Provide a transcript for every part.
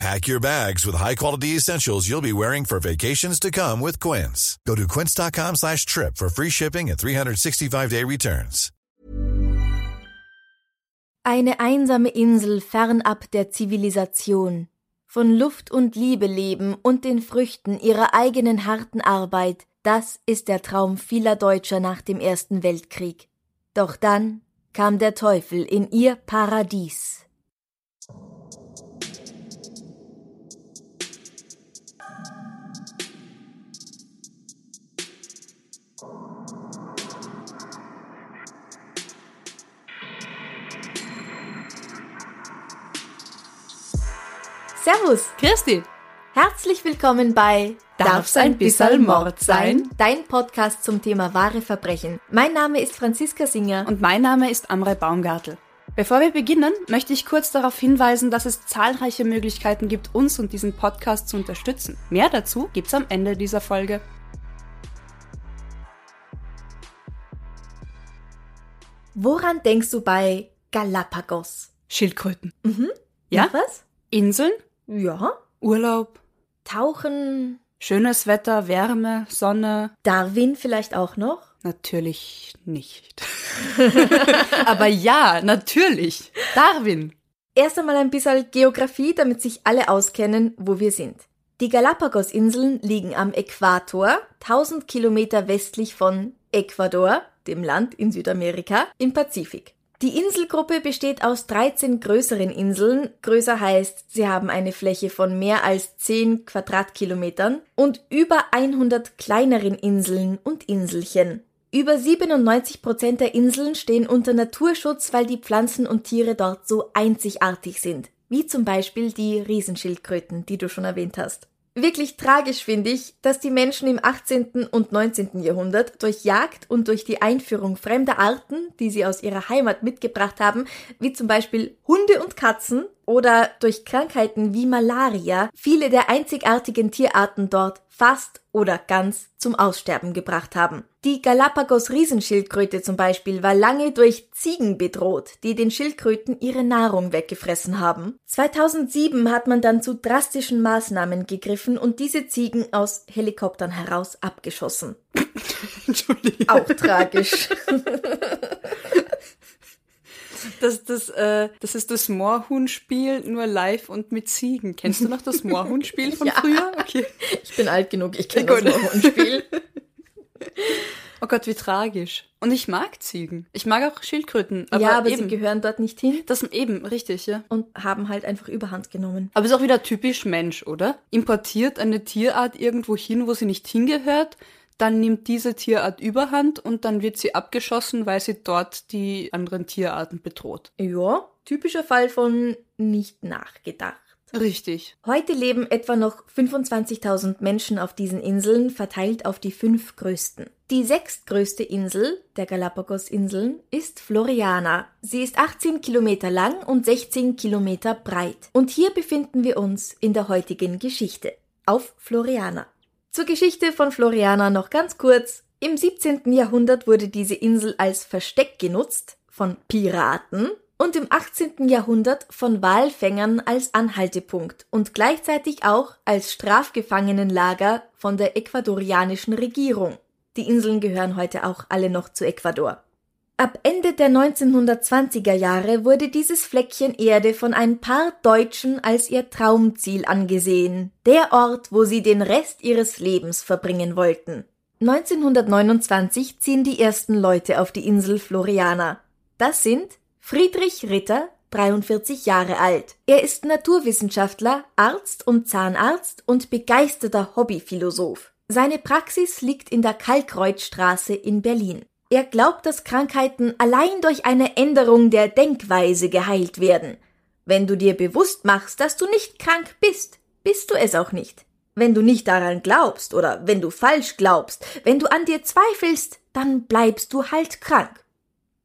Pack your bags with high-quality essentials you'll be wearing for vacations to come with Quince. Go to quince.com slash trip for free shipping and 365-day returns. Eine einsame Insel fernab der Zivilisation. Von Luft und Liebe leben und den Früchten ihrer eigenen harten Arbeit, das ist der Traum vieler Deutscher nach dem Ersten Weltkrieg. Doch dann kam der Teufel in ihr Paradies. Servus! Christi! Herzlich willkommen bei Darf's ein bisserl Mord sein? Dein Podcast zum Thema wahre Verbrechen. Mein Name ist Franziska Singer. Und mein Name ist Amre Baumgartel. Bevor wir beginnen, möchte ich kurz darauf hinweisen, dass es zahlreiche Möglichkeiten gibt, uns und diesen Podcast zu unterstützen. Mehr dazu gibt's am Ende dieser Folge. Woran denkst du bei Galapagos? Schildkröten. Mhm. Ja? Noch was? Inseln, Ja. Urlaub, Tauchen. schönes Wetter, Wärme, Sonne. Darwin vielleicht auch noch? Natürlich nicht. Aber ja, natürlich. Darwin. Erst einmal ein bisschen Geografie, damit sich alle auskennen, wo wir sind. Die Galapagos-Inseln liegen am Äquator, 1000 Kilometer westlich von Ecuador, dem Land in Südamerika, im Pazifik. Die Inselgruppe besteht aus 13 größeren Inseln. Größer heißt, sie haben eine Fläche von mehr als 10 Quadratkilometern und über 100 kleineren Inseln und Inselchen. Über 97 Prozent der Inseln stehen unter Naturschutz, weil die Pflanzen und Tiere dort so einzigartig sind. Wie zum Beispiel die Riesenschildkröten, die du schon erwähnt hast. Wirklich tragisch finde ich, dass die Menschen im 18. und 19. Jahrhundert durch Jagd und durch die Einführung fremder Arten, die sie aus ihrer Heimat mitgebracht haben, wie zum Beispiel Hunde und Katzen oder durch Krankheiten wie Malaria, viele der einzigartigen Tierarten dort fast oder ganz zum Aussterben gebracht haben. Die Galapagos-Riesenschildkröte zum Beispiel war lange durch Ziegen bedroht, die den Schildkröten ihre Nahrung weggefressen haben. 2007 hat man dann zu drastischen Maßnahmen gegriffen und diese Ziegen aus Helikoptern heraus abgeschossen. Entschuldigung. Auch tragisch. Das, das, äh, das ist das Moorhuhn-Spiel, nur live und mit Ziegen. Kennst du noch das Moorhuhn-Spiel von Ja. früher? Okay. Ich bin alt genug, ich kenne das Moorhuhn-Spiel. Oh Gott, wie tragisch. Und ich mag Ziegen. Ich mag auch Schildkröten. Aber ja, aber eben, sie gehören dort nicht hin Das eben, richtig, ja. und haben halt einfach Überhand genommen. Aber ist auch wieder typisch Mensch, oder? Importiert eine Tierart irgendwo hin, wo sie nicht hingehört, dann nimmt diese Tierart Überhand und dann wird sie abgeschossen, weil sie dort die anderen Tierarten bedroht. Ja, typischer Fall von nicht nachgedacht. Richtig. Heute leben etwa noch 25.000 Menschen auf diesen Inseln, verteilt auf die fünf größten. Die sechstgrößte Insel der Galapagos-Inseln ist Floriana. Sie ist 18 Kilometer lang und 16 Kilometer breit. Und hier befinden wir uns in der heutigen Geschichte. Auf Floriana. Zur Geschichte von Floriana noch ganz kurz. Im 17. Jahrhundert wurde diese Insel als Versteck genutzt von Piraten und im 18. Jahrhundert von Walfängern als Anhaltepunkt und gleichzeitig auch als Strafgefangenenlager von der ecuadorianischen Regierung. Die Inseln gehören heute auch alle noch zu Ecuador. Ab Ende der 1920er Jahre wurde dieses Fleckchen Erde von ein paar Deutschen als ihr Traumziel angesehen, der Ort, wo sie den Rest ihres Lebens verbringen wollten. 1929 ziehen die ersten Leute auf die Insel Floriana. Das sind Friedrich Ritter, 43 Jahre alt. Er ist Naturwissenschaftler, Arzt und Zahnarzt und begeisterter Hobbyphilosoph. Seine Praxis liegt in der Kalkkreuzstraße in Berlin. Er glaubt, dass Krankheiten allein durch eine Änderung der Denkweise geheilt werden. Wenn du dir bewusst machst, dass du nicht krank bist, bist du es auch nicht. Wenn du nicht daran glaubst oder wenn du falsch glaubst, wenn du an dir zweifelst, dann bleibst du halt krank.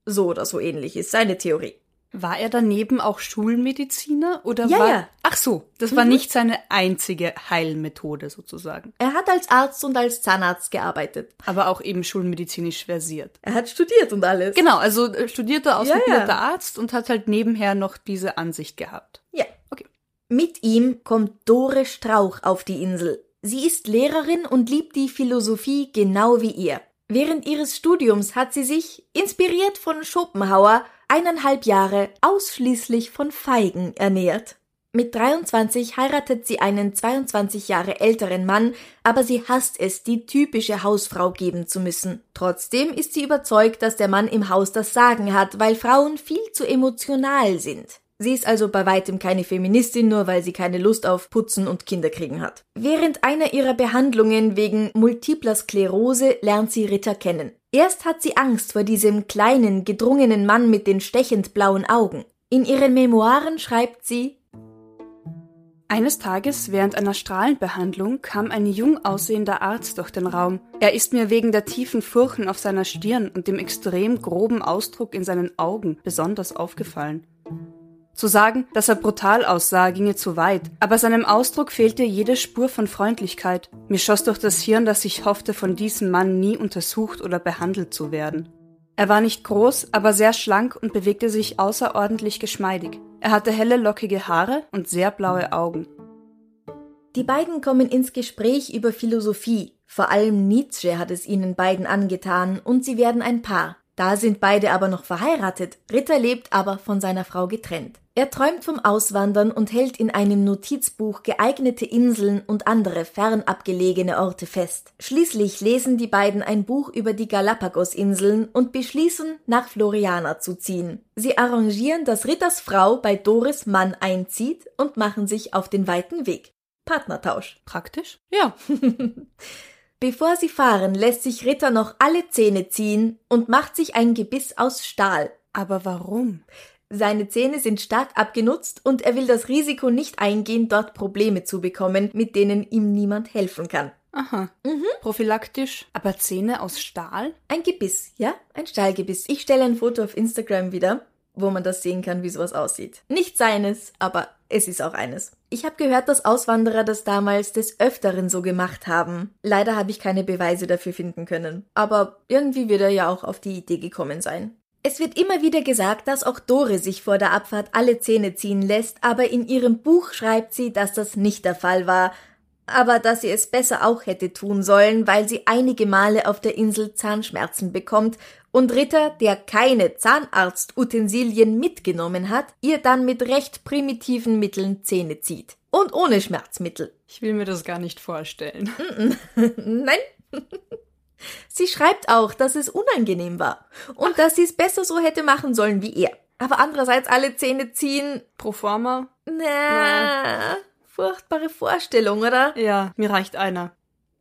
So oder so ähnlich ist seine Theorie. War er daneben auch Schulmediziner oder Ja, war ja. Ach so, das war nicht seine einzige Heilmethode sozusagen, Er hat als Arzt und als Zahnarzt gearbeitet. aber auch eben schulmedizinisch versiert. Er hat studiert und alles. Genau, also äh, studierter ausgebildeter Ja, ja. Arzt und hat halt nebenher noch diese Ansicht gehabt. Ja. Okay. Mit ihm kommt Dore Strauch auf die Insel. Sie ist Lehrerin und liebt die Philosophie genau wie ihr. Während ihres Studiums hat sie sich, inspiriert von Schopenhauer, eineinhalb Jahre ausschließlich von Feigen ernährt. Mit 23 heiratet sie einen 22 Jahre älteren Mann, aber sie hasst es, die typische Hausfrau geben zu müssen. Trotzdem ist sie überzeugt, dass der Mann im Haus das Sagen hat, weil Frauen viel zu emotional sind. Sie ist also bei weitem keine Feministin, nur weil sie keine Lust auf Putzen und Kinderkriegen hat. Während einer ihrer Behandlungen wegen multipler Sklerose lernt sie Ritter kennen. Erst hat sie Angst vor diesem kleinen, gedrungenen Mann mit den stechend blauen Augen. In ihren Memoiren schreibt sie, Eines Tages während einer Strahlenbehandlung kam ein jung aussehender Arzt durch den Raum. Er ist mir wegen der tiefen Furchen auf seiner Stirn und dem extrem groben Ausdruck in seinen Augen besonders aufgefallen. Zu sagen, dass er brutal aussah, ginge zu weit, aber seinem Ausdruck fehlte jede Spur von Freundlichkeit. Mir schoss durch das Hirn, dass ich hoffte, von diesem Mann nie untersucht oder behandelt zu werden. Er war nicht groß, aber sehr schlank und bewegte sich außerordentlich geschmeidig. Er hatte helle, lockige Haare und sehr blaue Augen. Die beiden kommen ins Gespräch über Philosophie. Vor allem Nietzsche hat es ihnen beiden angetan und sie werden ein Paar. Da sind beide aber noch verheiratet. Ritter lebt aber von seiner Frau getrennt. Er träumt vom Auswandern und hält in einem Notizbuch geeignete Inseln und andere fernab gelegene Orte fest. Schließlich lesen die beiden ein Buch über die Galapagos-Inseln und beschließen, nach Floriana zu ziehen. Sie arrangieren, dass Ritters Frau bei Doris Mann einzieht und machen sich auf den weiten Weg. Partnertausch. Praktisch? Ja. Bevor sie fahren, lässt sich Ritter noch alle Zähne ziehen und macht sich ein Gebiss aus Stahl. Aber warum? Seine Zähne sind stark abgenutzt und er will das Risiko nicht eingehen, dort Probleme zu bekommen, mit denen ihm niemand helfen kann. Aha. Prophylaktisch. Aber Zähne aus Stahl? Ein Gebiss, ja? Ein Stahlgebiss. Ich stelle ein Foto auf Instagram wieder, wo man das sehen kann, wie sowas aussieht. Nicht seines, aber es ist auch eines. Ich habe gehört, dass Auswanderer das damals des Öfteren so gemacht haben. Leider habe ich keine Beweise dafür finden können. Aber irgendwie wird er ja auch auf die Idee gekommen sein. Es wird immer wieder gesagt, dass auch Dore sich vor der Abfahrt alle Zähne ziehen lässt, aber in ihrem Buch schreibt sie, dass das nicht der Fall war, aber dass sie es besser auch hätte tun sollen, weil sie einige Male auf der Insel Zahnschmerzen bekommt und Ritter, der keine Zahnarztutensilien mitgenommen hat, ihr dann mit recht primitiven Mitteln Zähne zieht. Und ohne Schmerzmittel. Ich will mir das gar nicht vorstellen. Nein. Sie schreibt auch, dass es unangenehm war und dass sie es besser so hätte machen sollen wie er. Aber andererseits alle Zähne ziehen, Pro forma? na, furchtbare Vorstellung, oder? Ja, mir reicht einer.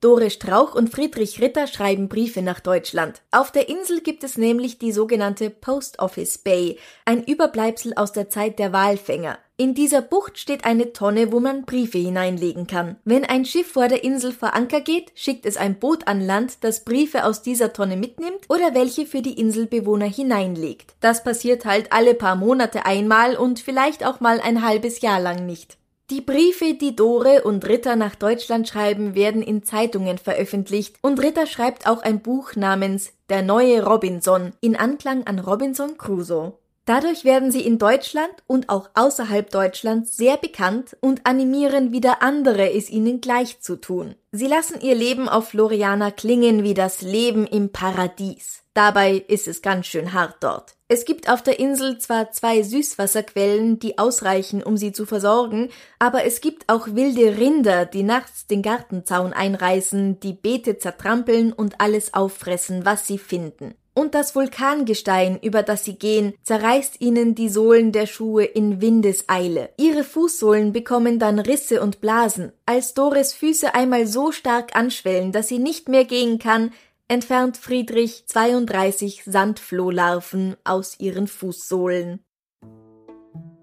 Dore Strauch und Friedrich Ritter schreiben Briefe nach Deutschland. Auf der Insel gibt es nämlich die sogenannte Post Office Bay, ein Überbleibsel aus der Zeit der Walfänger. In dieser Bucht steht eine Tonne, wo man Briefe hineinlegen kann. Wenn ein Schiff vor der Insel vor Anker geht, schickt es ein Boot an Land, das Briefe aus dieser Tonne mitnimmt oder welche für die Inselbewohner hineinlegt. Das passiert halt alle paar Monate einmal und vielleicht auch mal ein halbes Jahr lang nicht. Die Briefe, die Dore und Ritter nach Deutschland schreiben, werden in Zeitungen veröffentlicht und Ritter schreibt auch ein Buch namens Der neue Robinson in Anklang an Robinson Crusoe. Dadurch werden sie in Deutschland und auch außerhalb Deutschlands sehr bekannt und animieren wieder andere, es ihnen gleich zu tun. Sie lassen ihr Leben auf Floriana klingen wie das Leben im Paradies. Dabei ist es ganz schön hart dort. Es gibt auf der Insel zwar zwei Süßwasserquellen, die ausreichen, um sie zu versorgen, aber es gibt auch wilde Rinder, die nachts den Gartenzaun einreißen, die Beete zertrampeln und alles auffressen, was sie finden. Und das Vulkangestein, über das sie gehen, zerreißt ihnen die Sohlen der Schuhe in Windeseile. Ihre Fußsohlen bekommen dann Risse und Blasen. Als Doris Füße einmal so stark anschwellen, dass sie nicht mehr gehen kann, entfernt Friedrich 32 Sandflohlarven aus ihren Fußsohlen.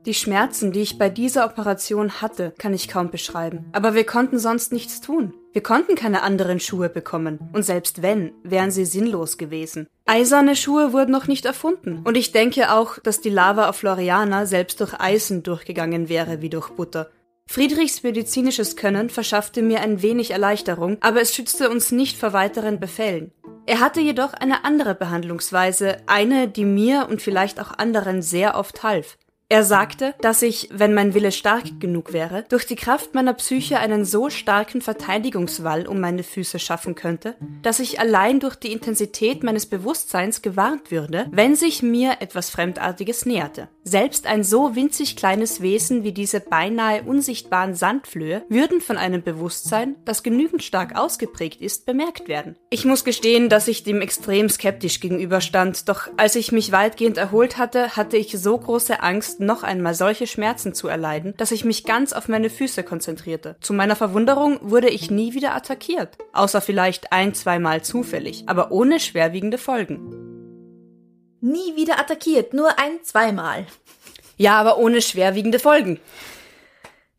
Die Schmerzen, die ich bei dieser Operation hatte, kann ich kaum beschreiben. Aber wir konnten sonst nichts tun. Wir konnten keine anderen Schuhe bekommen. Und selbst wenn, wären sie sinnlos gewesen. Eiserne Schuhe wurden noch nicht erfunden. Und ich denke auch, dass die Lava auf Floriana selbst durch Eisen durchgegangen wäre wie durch Butter. Friedrichs medizinisches Können verschaffte mir ein wenig Erleichterung, aber es schützte uns nicht vor weiteren Befällen. Er hatte jedoch eine andere Behandlungsweise, eine, die mir und vielleicht auch anderen sehr oft half. Er sagte, dass ich, wenn mein Wille stark genug wäre, durch die Kraft meiner Psyche einen so starken Verteidigungswall um meine Füße schaffen könnte, dass ich allein durch die Intensität meines Bewusstseins gewarnt würde, wenn sich mir etwas Fremdartiges näherte. Selbst ein so winzig kleines Wesen wie diese beinahe unsichtbaren Sandflöhe würden von einem Bewusstsein, das genügend stark ausgeprägt ist, bemerkt werden. Ich muss gestehen, dass ich dem extrem skeptisch gegenüberstand, doch als ich mich weitgehend erholt hatte, hatte ich so große Angst, Angst, noch einmal solche Schmerzen zu erleiden, dass ich mich ganz auf meine Füße konzentrierte. Zu meiner Verwunderung wurde ich nie wieder attackiert, außer vielleicht ein, zweimal zufällig, aber ohne schwerwiegende Folgen. Nie wieder attackiert, nur ein, zweimal. Ja, aber ohne schwerwiegende Folgen.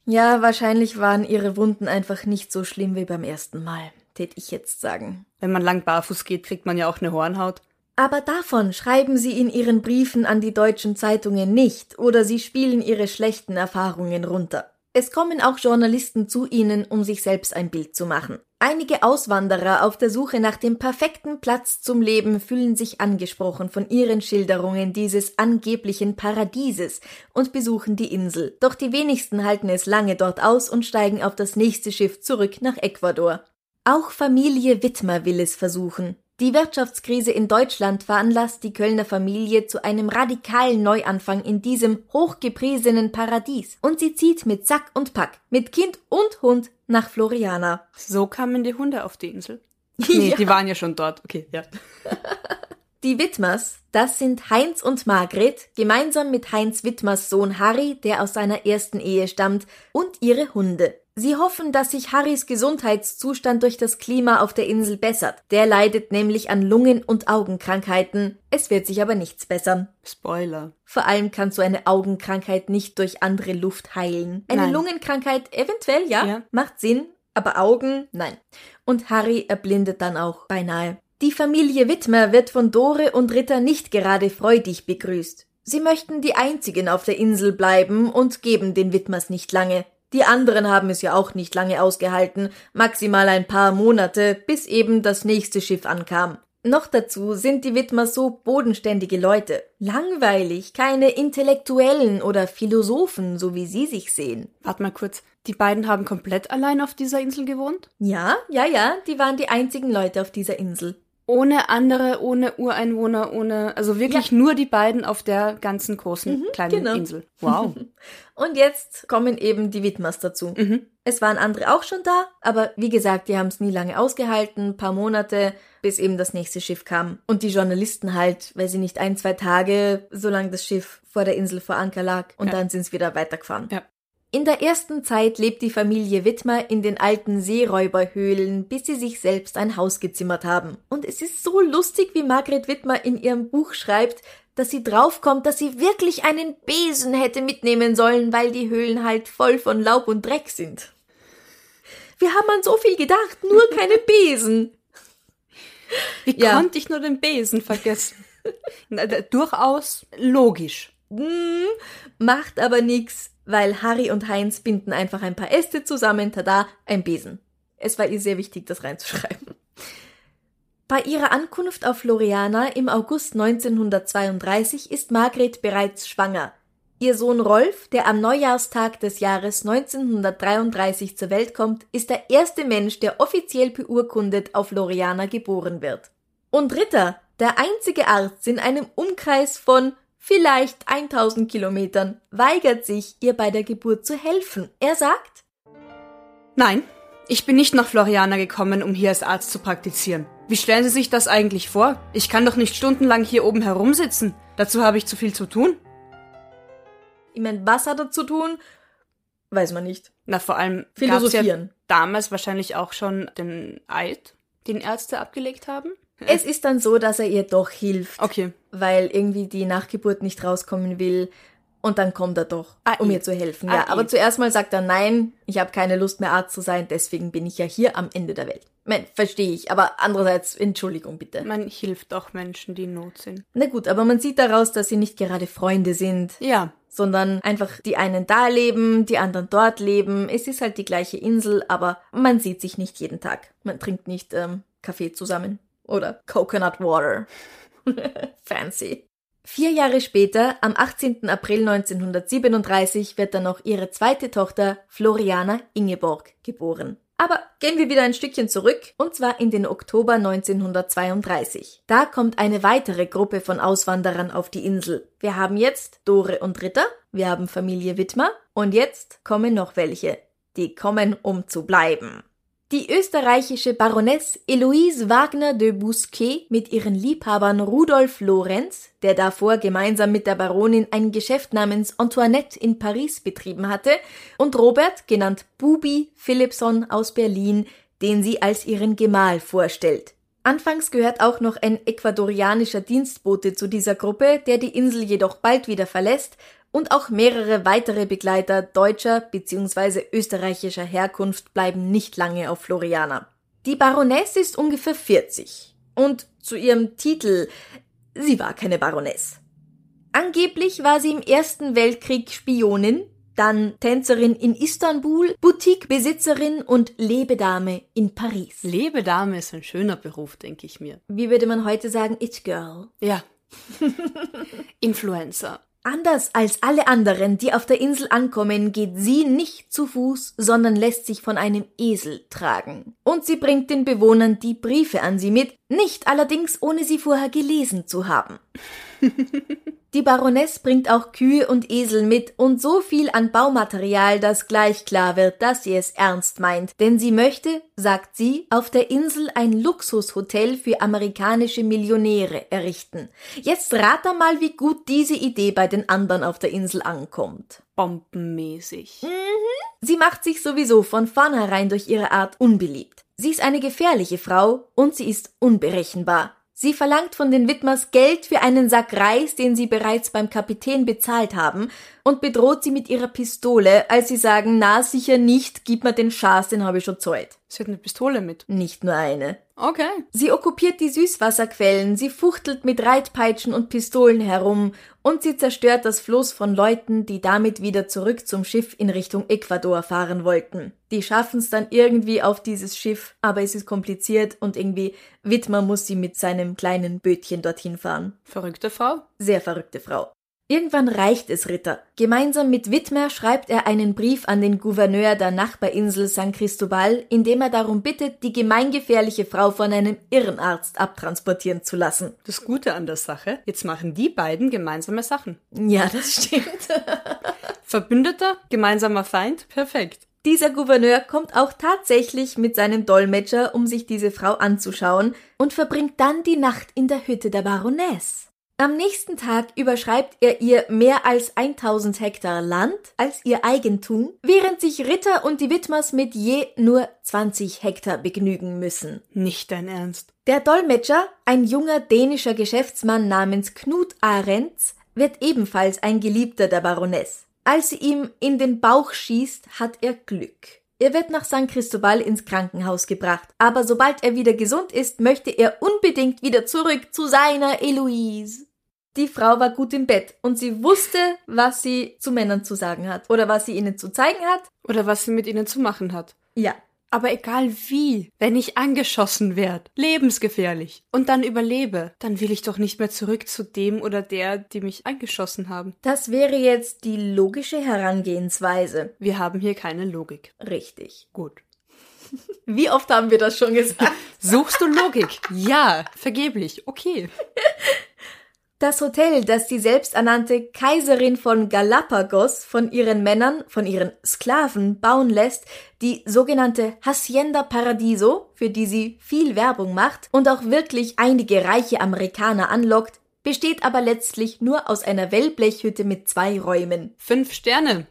Ja, wahrscheinlich waren ihre Wunden einfach nicht so schlimm wie beim ersten Mal, tät ich jetzt sagen. Wenn man lang barfuß geht, kriegt man ja auch eine Hornhaut. Aber davon schreiben Sie in Ihren Briefen an die deutschen Zeitungen nicht oder Sie spielen Ihre schlechten Erfahrungen runter. Es kommen auch Journalisten zu Ihnen, um sich selbst ein Bild zu machen. Einige Auswanderer auf der Suche nach dem perfekten Platz zum Leben fühlen sich angesprochen von ihren Schilderungen dieses angeblichen Paradieses und besuchen die Insel. Doch die wenigsten halten es lange dort aus und steigen auf das nächste Schiff zurück nach Ecuador. Auch Familie Wittmer will es versuchen. Die Wirtschaftskrise in Deutschland veranlasst die Kölner Familie zu einem radikalen Neuanfang in diesem hochgepriesenen Paradies und sie zieht mit Sack und Pack, mit Kind und Hund nach Floriana. So kamen die Hunde auf die Insel. Nee, ja. die waren ja schon dort. Okay, ja. Die Wittmers, das sind Heinz und Margret, gemeinsam mit Heinz Wittmers Sohn Harry, der aus seiner ersten Ehe stammt, und ihre Hunde. Sie hoffen, dass sich Harrys Gesundheitszustand durch das Klima auf der Insel bessert. Der leidet nämlich an Lungen- und Augenkrankheiten. Es wird sich aber nichts bessern. Spoiler. Vor allem kann so eine Augenkrankheit nicht durch andere Luft heilen. Eine nein. Lungenkrankheit eventuell, ja, ja, macht Sinn, aber Augen, nein. Und Harry erblindet dann auch beinahe. Die Familie Wittmer wird von Dore und Ritter nicht gerade freudig begrüßt. Sie möchten die einzigen auf der Insel bleiben und geben den Wittmers nicht lange. Die anderen haben es ja auch nicht lange ausgehalten, maximal ein paar Monate, bis eben das nächste Schiff ankam. Noch dazu sind die Widmer so bodenständige Leute. Langweilig, keine Intellektuellen oder Philosophen, so wie sie sich sehen. Warte mal kurz. Die beiden haben komplett allein auf dieser Insel gewohnt? Ja, ja, ja, die waren die einzigen Leute auf dieser Insel. Ohne andere, ohne Ureinwohner, ohne, also wirklich ja. nur die beiden auf der ganzen großen mhm, kleinen genau. Insel. Wow. Und jetzt kommen eben die Widmers dazu. Mhm. Es waren andere auch schon da, aber wie gesagt, die haben es nie lange ausgehalten, paar Monate, bis eben das nächste Schiff kam. Und die Journalisten halt, weil sie nicht ein, zwei Tage, solange das Schiff vor der Insel vor Anker lag, und ja. dann sind sie wieder weitergefahren. Ja. In der ersten Zeit lebt die Familie Wittmer in den alten Seeräuberhöhlen, bis sie sich selbst ein Haus gezimmert haben. Und es ist so lustig, wie Margret Wittmer in ihrem Buch schreibt, dass sie draufkommt, dass sie wirklich einen Besen hätte mitnehmen sollen, weil die Höhlen halt voll von Laub und Dreck sind. Wir haben an so viel gedacht, nur keine Besen. Wie ja. konnte ich nur den Besen vergessen? Durchaus logisch. Hm, macht aber nix weil Harry und Heinz binden einfach ein paar Äste zusammen, tada, ein Besen. Es war ihr sehr wichtig, das reinzuschreiben. Bei ihrer Ankunft auf Floriana im August 1932 ist Margret bereits schwanger. Ihr Sohn Rolf, der am Neujahrstag des Jahres 1933 zur Welt kommt, ist der erste Mensch, der offiziell beurkundet auf Floriana geboren wird. Und Ritter, der einzige Arzt in einem Umkreis von vielleicht 1000 Kilometern, weigert sich, ihr bei der Geburt zu helfen. Er sagt, Nein, ich bin nicht nach Floriana gekommen, um hier als Arzt zu praktizieren. Wie stellen Sie sich das eigentlich vor? Ich kann doch nicht stundenlang hier oben herumsitzen. Dazu habe ich zu viel zu tun. Ich meine, was hat er zu tun? Weiß man nicht. Na, vor allem philosophieren. Ja damals wahrscheinlich auch schon den Eid, den Ärzte abgelegt haben. Es ist dann so, dass er ihr doch hilft. Okay. Weil irgendwie die Nachgeburt nicht rauskommen will. Und dann kommt er doch, Ah, um eh. ihr zu helfen. Ah, Ja, eh. aber zuerst mal sagt er, nein, ich habe keine Lust mehr Arzt zu sein, deswegen bin ich ja hier am Ende der Welt. Mein, verstehe ich, aber andererseits, Entschuldigung bitte. Man hilft auch Menschen, die in Not sind. Na gut, aber man sieht daraus, dass sie nicht gerade Freunde sind, Ja, sondern einfach die einen da leben, die anderen dort leben. Es ist halt die gleiche Insel, aber man sieht sich nicht jeden Tag. Man trinkt nicht ähm, Kaffee zusammen oder Coconut Water. Fancy. Vier Jahre später, am 18. April 1937, wird dann noch ihre zweite Tochter Floriana Ingeborg geboren. Aber gehen wir wieder ein Stückchen zurück, und zwar in den Oktober 1932. Da kommt eine weitere Gruppe von Auswanderern auf die Insel. Wir haben jetzt Dore und Ritter, wir haben Familie Wittmer, und jetzt kommen noch welche. Die kommen, um zu bleiben. Die österreichische Baroness Eloise Wagner de Bousquet mit ihren Liebhabern Rudolf Lorenz, der davor gemeinsam mit der Baronin ein Geschäft namens Antoinette in Paris betrieben hatte, und Robert, genannt Bubi Philipson aus Berlin, den sie als ihren Gemahl vorstellt. Anfangs gehört auch noch ein ecuadorianischer Dienstbote zu dieser Gruppe, der die Insel jedoch bald wieder verlässt und auch mehrere weitere Begleiter deutscher bzw. österreichischer Herkunft bleiben nicht lange auf Floriana. Die Baroness ist ungefähr 40 und zu ihrem Titel, sie war keine Baroness. Angeblich war sie im Ersten Weltkrieg Spionin, dann Tänzerin in Istanbul, Boutiquebesitzerin und Lebedame in Paris. Lebedame ist ein schöner Beruf, denke ich mir. Wie würde man heute sagen, It Girl? Ja. Influencer. Anders als alle anderen, die auf der Insel ankommen, geht sie nicht zu Fuß, sondern lässt sich von einem Esel tragen. Und sie bringt den Bewohnern die Briefe an sie mit, nicht allerdings ohne sie vorher gelesen zu haben. Die Baroness bringt auch Kühe und Esel mit und so viel an Baumaterial, dass gleich klar wird, dass sie es ernst meint, denn sie möchte, sagt sie, auf der Insel ein Luxushotel für amerikanische Millionäre errichten. Jetzt rat er mal, wie gut diese Idee bei den anderen auf der Insel ankommt. Bombenmäßig. Sie macht sich sowieso von vornherein durch ihre Art unbeliebt. Sie ist eine gefährliche Frau und sie ist unberechenbar. Sie verlangt von den Widmers Geld für einen Sack Reis, den sie bereits beim Kapitän bezahlt haben, und bedroht sie mit ihrer Pistole, als sie sagen, na sicher nicht, gib mir den Schaß, den habe ich schon zahlt. Sie hat eine Pistole mit. Nicht nur eine. Okay. Sie okkupiert die Süßwasserquellen, sie fuchtelt mit Reitpeitschen und Pistolen herum und sie zerstört das Floß von Leuten, die damit wieder zurück zum Schiff in Richtung Ecuador fahren wollten. Die schaffen es dann irgendwie auf dieses Schiff, aber es ist kompliziert und irgendwie Widmer muss sie mit seinem kleinen Bötchen dorthin fahren. Verrückte Frau. Sehr verrückte Frau. Irgendwann reicht es Ritter. Gemeinsam mit Widmer schreibt er einen Brief an den Gouverneur der Nachbarinsel San Cristobal, in dem er darum bittet, die gemeingefährliche Frau von einem Irrenarzt abtransportieren zu lassen. Das Gute an der Sache, jetzt machen die beiden gemeinsame Sachen. Ja, das stimmt. Verbündeter, gemeinsamer Feind, perfekt. Dieser Gouverneur kommt auch tatsächlich mit seinem Dolmetscher, um sich diese Frau anzuschauen, und verbringt dann die Nacht in der Hütte der Baroness. Am nächsten Tag überschreibt er ihr mehr als 1000 Hektar Land als ihr Eigentum, während sich Ritter und die Widmers mit je nur 20 Hektar begnügen müssen. Nicht dein Ernst. Der Dolmetscher, ein junger dänischer Geschäftsmann namens Knut Arends, wird ebenfalls ein Geliebter der Baroness. Als sie ihm in den Bauch schießt, hat er Glück. Er wird nach San Cristobal ins Krankenhaus gebracht, aber sobald er wieder gesund ist, möchte er unbedingt wieder zurück zu seiner Eloise. Die Frau war gut im Bett und sie wusste, was sie zu Männern zu sagen hat oder was sie ihnen zu zeigen hat. Oder was sie mit ihnen zu machen hat. Ja, Aber egal wie, wenn ich angeschossen werde, lebensgefährlich, und dann überlebe, dann will ich doch nicht mehr zurück zu dem oder der, die mich angeschossen haben. das wäre jetzt die logische Herangehensweise. Wir haben hier keine Logik. Richtig. Gut. Wie oft haben wir das schon gesagt? Suchst du Logik? ja, vergeblich. Okay. Das Hotel, das die selbsternannte Kaiserin von Galapagos von ihren Männern, von ihren Sklaven bauen lässt, die sogenannte Hacienda Paradiso, für die sie viel Werbung macht und auch wirklich einige reiche Amerikaner anlockt, besteht aber letztlich nur aus einer Wellblechhütte mit zwei Räumen. Fünf Sterne.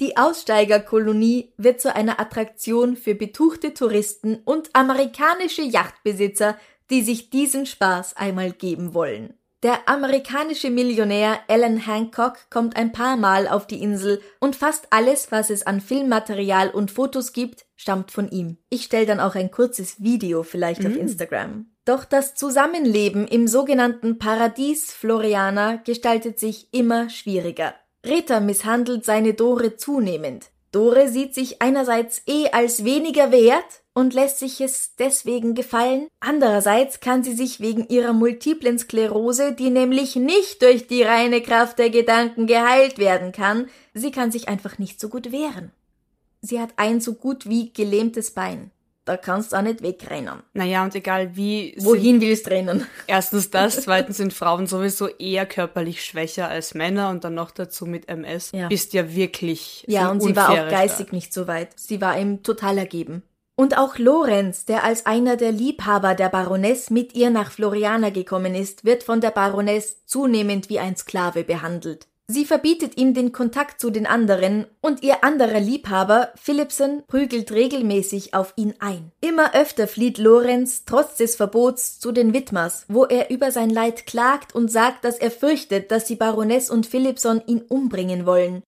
Die Aussteigerkolonie wird zu einer Attraktion für betuchte Touristen und amerikanische Yachtbesitzer, die sich diesen Spaß einmal geben wollen. Der amerikanische Millionär Alan Hancock kommt ein paar Mal auf die Insel und fast alles, was es an Filmmaterial und Fotos gibt, stammt von ihm. Ich stelle dann auch ein kurzes Video vielleicht auf Instagram. Doch das Zusammenleben im sogenannten Paradies Floriana gestaltet sich immer schwieriger. Rita misshandelt seine Dore zunehmend. Dore sieht sich einerseits eh als weniger wert und lässt sich es deswegen gefallen. Andererseits kann sie sich wegen ihrer multiplen Sklerose, die nämlich nicht durch die reine Kraft der Gedanken geheilt werden kann, sie kann sich einfach nicht so gut wehren. Sie hat ein so gut wie gelähmtes Bein. Da kannst du auch nicht wegrennen. Naja, und egal wie. Wohin willst du rennen? Erstens das, zweitens sind Frauen sowieso eher körperlich schwächer als Männer und dann noch dazu mit MS. Ja. Bist ja wirklich. Ja, und sie war auch geistig Stadt. nicht so weit. Sie war ihm total ergeben. Und auch Lorenz, der als einer der Liebhaber der Baroness mit ihr nach Floriana gekommen ist, wird von der Baroness zunehmend wie ein Sklave behandelt. Sie verbietet ihm den Kontakt zu den anderen und ihr anderer Liebhaber, Philipson, prügelt regelmäßig auf ihn ein. Immer öfter flieht Lorenz trotz des Verbots zu den Widmers, wo er über sein Leid klagt und sagt, dass er fürchtet, dass die Baroness und Philipson ihn umbringen wollen.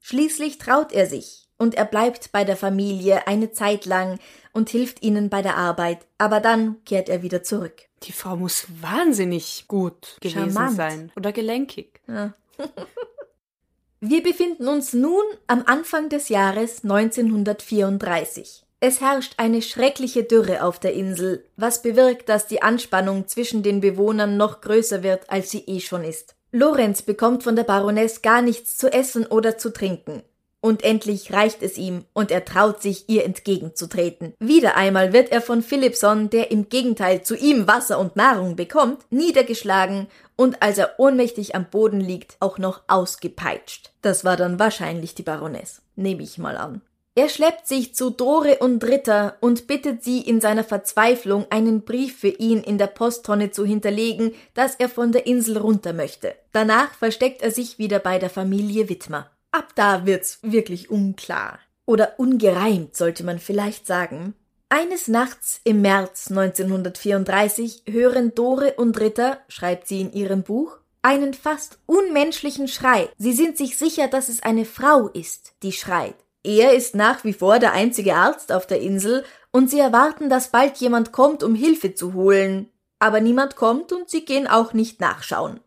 Schließlich traut er sich und er bleibt bei der Familie eine Zeit lang und hilft ihnen bei der Arbeit, aber dann kehrt er wieder zurück. Die Frau muss wahnsinnig gut gewesen Charmant. sein. Oder gelenkig. Wir befinden uns nun am Anfang des Jahres 1934. Es herrscht eine schreckliche Dürre auf der Insel, was bewirkt, dass die Anspannung zwischen den Bewohnern noch größer wird, als sie eh schon ist. Lorenz bekommt von der Baroness gar nichts zu essen oder zu trinken. Und endlich reicht es ihm und er traut sich, ihr entgegenzutreten. Wieder einmal wird er von Philipson, der im Gegenteil zu ihm Wasser und Nahrung bekommt, niedergeschlagen und als er ohnmächtig am Boden liegt, auch noch ausgepeitscht. Das war dann wahrscheinlich die Baroness, nehme ich mal an. Er schleppt sich zu Dore und Ritter und bittet sie in seiner Verzweiflung einen Brief für ihn in der Posttonne zu hinterlegen, dass er von der Insel runter möchte. Danach versteckt er sich wieder bei der Familie Wittmer. Ab da wird's wirklich unklar. Oder ungereimt, sollte man vielleicht sagen. Eines Nachts im März 1934 hören Dore und Ritter, schreibt sie in ihrem Buch, einen fast unmenschlichen Schrei. Sie sind sich sicher, dass es eine Frau ist, die schreit. Er ist nach wie vor der einzige Arzt auf der Insel und sie erwarten, dass bald jemand kommt, um Hilfe zu holen. Aber niemand kommt und sie gehen auch nicht nachschauen.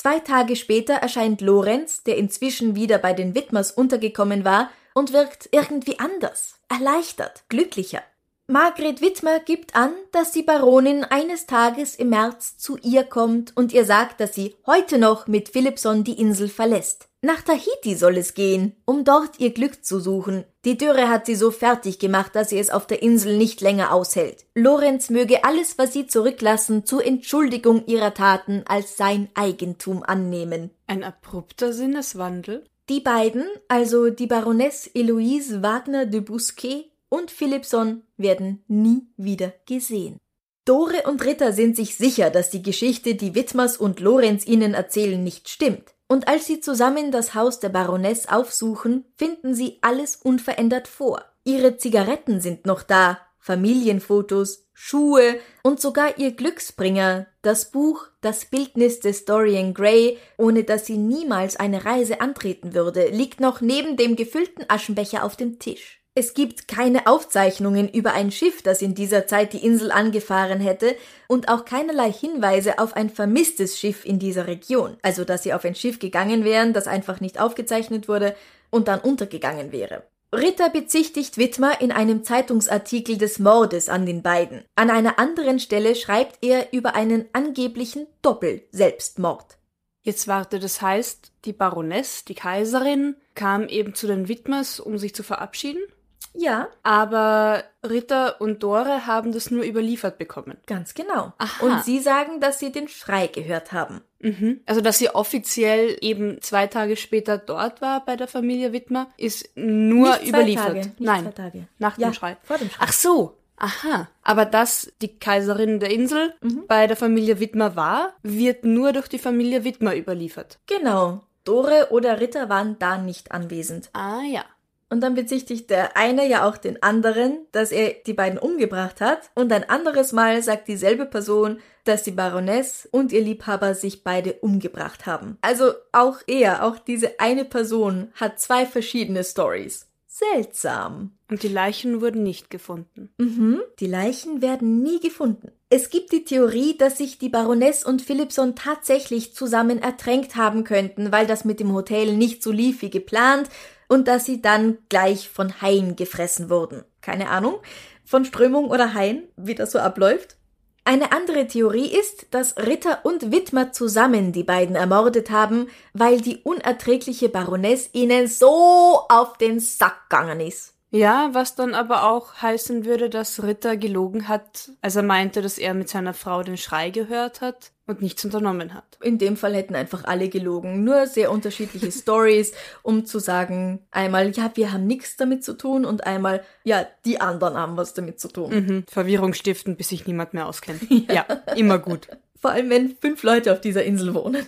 Zwei Tage später erscheint Lorenz, der inzwischen wieder bei den Widmers untergekommen war, und wirkt irgendwie anders, erleichtert, glücklicher. Margret Wittmer gibt an, dass die Baronin eines Tages im März zu ihr kommt und ihr sagt, dass sie heute noch mit Philipson die Insel verlässt. Nach Tahiti soll es gehen, um dort ihr Glück zu suchen. Die Dürre hat sie so fertig gemacht, dass sie es auf der Insel nicht länger aushält. Lorenz möge alles, was sie zurücklassen, zur Entschuldigung ihrer Taten als sein Eigentum annehmen. Ein abrupter Sinneswandel. Die beiden, also die Baroness Eloise Wagner de Bousquet und Philipson, werden nie wieder gesehen. Dore und Ritter sind sich sicher, dass die Geschichte, die Wittmers und Lorenz ihnen erzählen, nicht stimmt. Und als sie zusammen das Haus der Baroness aufsuchen, finden sie alles unverändert vor. Ihre Zigaretten sind noch da, Familienfotos, Schuhe und sogar ihr Glücksbringer, das Buch Das Bildnis des Dorian Gray, ohne das sie niemals eine Reise antreten würde, liegt noch neben dem gefüllten Aschenbecher auf dem Tisch. Es gibt keine Aufzeichnungen über ein Schiff, das in dieser Zeit die Insel angefahren hätte, und auch keinerlei Hinweise auf ein vermisstes Schiff in dieser Region, also dass sie auf ein Schiff gegangen wären, das einfach nicht aufgezeichnet wurde und dann untergegangen wäre. Ritter bezichtigt Wittmer in einem Zeitungsartikel des Mordes an den beiden. An einer anderen Stelle schreibt er über einen angeblichen Doppel-Selbstmord. Jetzt warte, das heißt, die Baroness, die Kaiserin, kam eben zu den Widmers, um sich zu verabschieden. Ja, Aber Ritter und Dore haben das nur überliefert bekommen. ganz genau. Aha. Und sie sagen, dass sie den Schrei gehört haben. Mhm. Also, dass sie offiziell eben zwei Tage später dort war bei der Familie Wittmer, ist nur Nicht zwei überliefert. Tage, nicht Nein, zwei Tage. nach Ja, dem Schrei. vor dem Schrei. Ach so. Aha. Aber dass die Kaiserin der Insel Mhm. bei der Familie Wittmer war, wird nur durch die Familie Wittmer überliefert. Genau. Dore oder Ritter waren da nicht anwesend. Ah ja. Und dann bezichtigt der eine ja auch den anderen, dass er die beiden umgebracht hat. Und ein anderes Mal sagt dieselbe Person, dass die Baroness und ihr Liebhaber sich beide umgebracht haben. Also auch er, auch diese eine Person hat zwei verschiedene Stories. Seltsam. Und die Leichen wurden nicht gefunden. Mhm, die Leichen werden nie gefunden. Es gibt die Theorie, dass sich die Baroness und Philipson tatsächlich zusammen ertränkt haben könnten, weil das mit dem Hotel nicht so lief wie geplant und dass sie dann gleich von Haien gefressen wurden. Keine Ahnung, von Strömung oder Haien, wie das so abläuft. Eine andere Theorie ist, dass Ritter und Widmer zusammen die beiden ermordet haben, weil die unerträgliche Baroness ihnen so auf den Sack gegangen ist. Ja, was dann aber auch heißen würde, dass Ritter gelogen hat, als er meinte, dass er mit seiner Frau den Schrei gehört hat und nichts unternommen hat. In dem Fall hätten einfach alle gelogen, nur sehr unterschiedliche Stories, um zu sagen, einmal, ja, wir haben nichts damit zu tun und einmal, ja, die anderen haben was damit zu tun. Mhm. Verwirrung stiften, bis sich niemand mehr auskennt. Ja. ja, immer gut. Vor allem, wenn fünf Leute auf dieser Insel wohnen.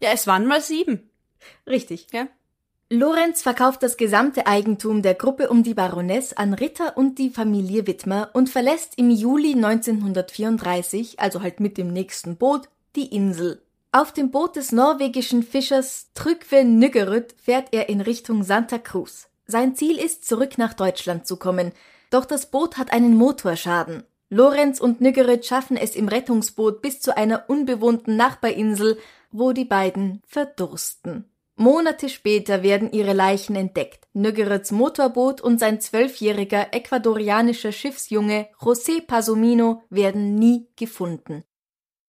Ja, es waren mal sieben. Richtig. Ja. Lorenz verkauft das gesamte Eigentum der Gruppe um die Baroness an Ritter und die Familie Wittmer und verlässt im Juli 1934, also halt mit dem nächsten Boot, die Insel. Auf dem Boot des norwegischen Fischers Trygve Nyggerud fährt er in Richtung Santa Cruz. Sein Ziel ist, zurück nach Deutschland zu kommen. Doch das Boot hat einen Motorschaden. Lorenz und Nyggerud schaffen es im Rettungsboot bis zu einer unbewohnten Nachbarinsel, wo die beiden verdursten. Monate später werden ihre Leichen entdeckt. Nögerets Motorboot und sein zwölfjähriger ecuadorianischer Schiffsjunge José Pasomino werden nie gefunden.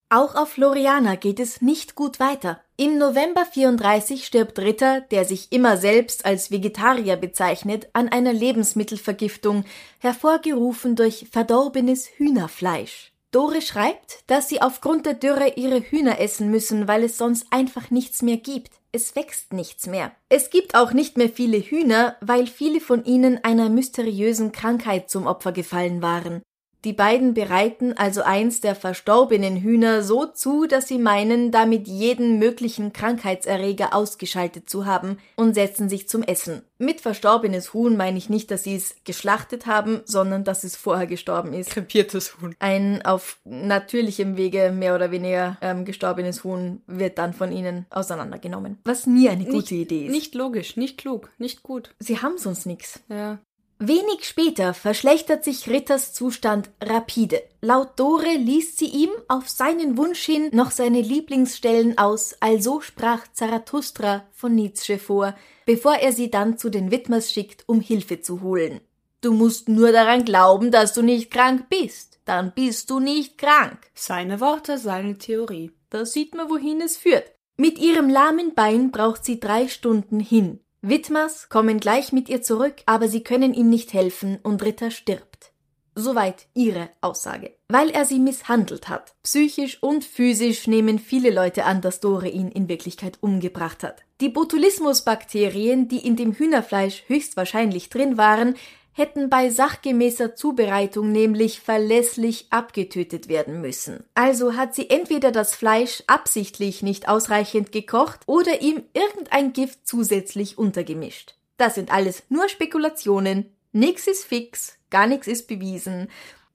Auch auf Floriana geht es nicht gut weiter. Im November 34 stirbt Ritter, der sich immer selbst als Vegetarier bezeichnet, an einer Lebensmittelvergiftung, hervorgerufen durch verdorbenes Hühnerfleisch. Dore schreibt, dass sie aufgrund der Dürre ihre Hühner essen müssen, weil es sonst einfach nichts mehr gibt. Es wächst nichts mehr. Es gibt auch nicht mehr viele Hühner, weil viele von ihnen einer mysteriösen Krankheit zum Opfer gefallen waren. Die beiden bereiten also eins der verstorbenen Hühner so zu, dass sie meinen, damit jeden möglichen Krankheitserreger ausgeschaltet zu haben und setzen sich zum Essen. Mit verstorbenes Huhn meine ich nicht, dass sie es geschlachtet haben, sondern dass es vorher gestorben ist. Krepiertes Huhn. Ein auf natürlichem Wege mehr oder weniger ähm, gestorbenes Huhn wird dann von ihnen auseinandergenommen. Was nie eine gute nicht, Idee ist. Nicht logisch, nicht klug, nicht gut. Sie haben sonst nichts. Ja. Wenig später verschlechtert sich Ritters Zustand rapide. Laut Dore liest sie ihm auf seinen Wunsch hin noch seine Lieblingsstellen aus Also sprach Zarathustra von Nietzsche vor, bevor er sie dann zu den Widmers schickt, um Hilfe zu holen. Du musst nur daran glauben, dass du nicht krank bist. Dann bist du nicht krank. Seine Worte, seine Theorie. Da sieht man, wohin es führt. Mit ihrem lahmen Bein braucht sie drei Stunden hin. Widmers kommen gleich mit ihr zurück, aber sie können ihm nicht helfen und Ritter stirbt. Soweit ihre Aussage. Weil er sie misshandelt hat. Psychisch und physisch nehmen viele Leute an, dass Dore ihn in Wirklichkeit umgebracht hat. Die Botulismusbakterien, die in dem Hühnerfleisch höchstwahrscheinlich drin waren, hätten bei sachgemäßer Zubereitung nämlich verlässlich abgetötet werden müssen. Also hat sie entweder das Fleisch absichtlich nicht ausreichend gekocht oder ihm irgendein Gift zusätzlich untergemischt. Das sind alles nur Spekulationen, nix ist fix, gar nichts ist bewiesen,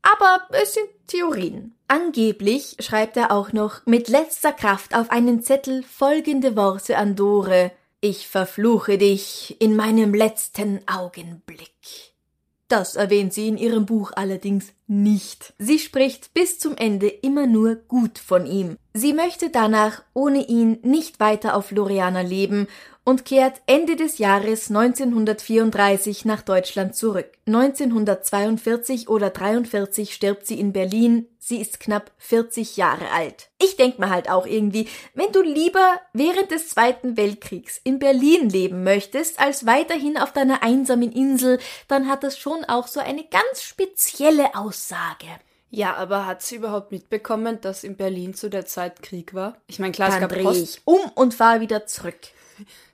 aber es sind Theorien. Angeblich schreibt er auch noch mit letzter Kraft auf einen Zettel folgende Worte an Dore Ich verfluche dich in meinem letzten Augenblick. Das erwähnt sie in ihrem Buch allerdings nicht. Sie spricht bis zum Ende immer nur gut von ihm. Sie möchte danach ohne ihn nicht weiter auf Loriana leben und kehrt Ende des Jahres 1934 nach Deutschland zurück. 1942 oder 43 stirbt sie in Berlin. Sie ist knapp 40 Jahre alt. Ich denk mir halt auch irgendwie, wenn du lieber während des Zweiten Weltkriegs in Berlin leben möchtest, als weiterhin auf deiner einsamen Insel, dann hat das schon auch so eine ganz spezielle Aussage. Ja, aber hat sie überhaupt mitbekommen, dass in Berlin zu der Zeit Krieg war? Ich meine, klar, dann es gab dreh ich um und fahr wieder zurück.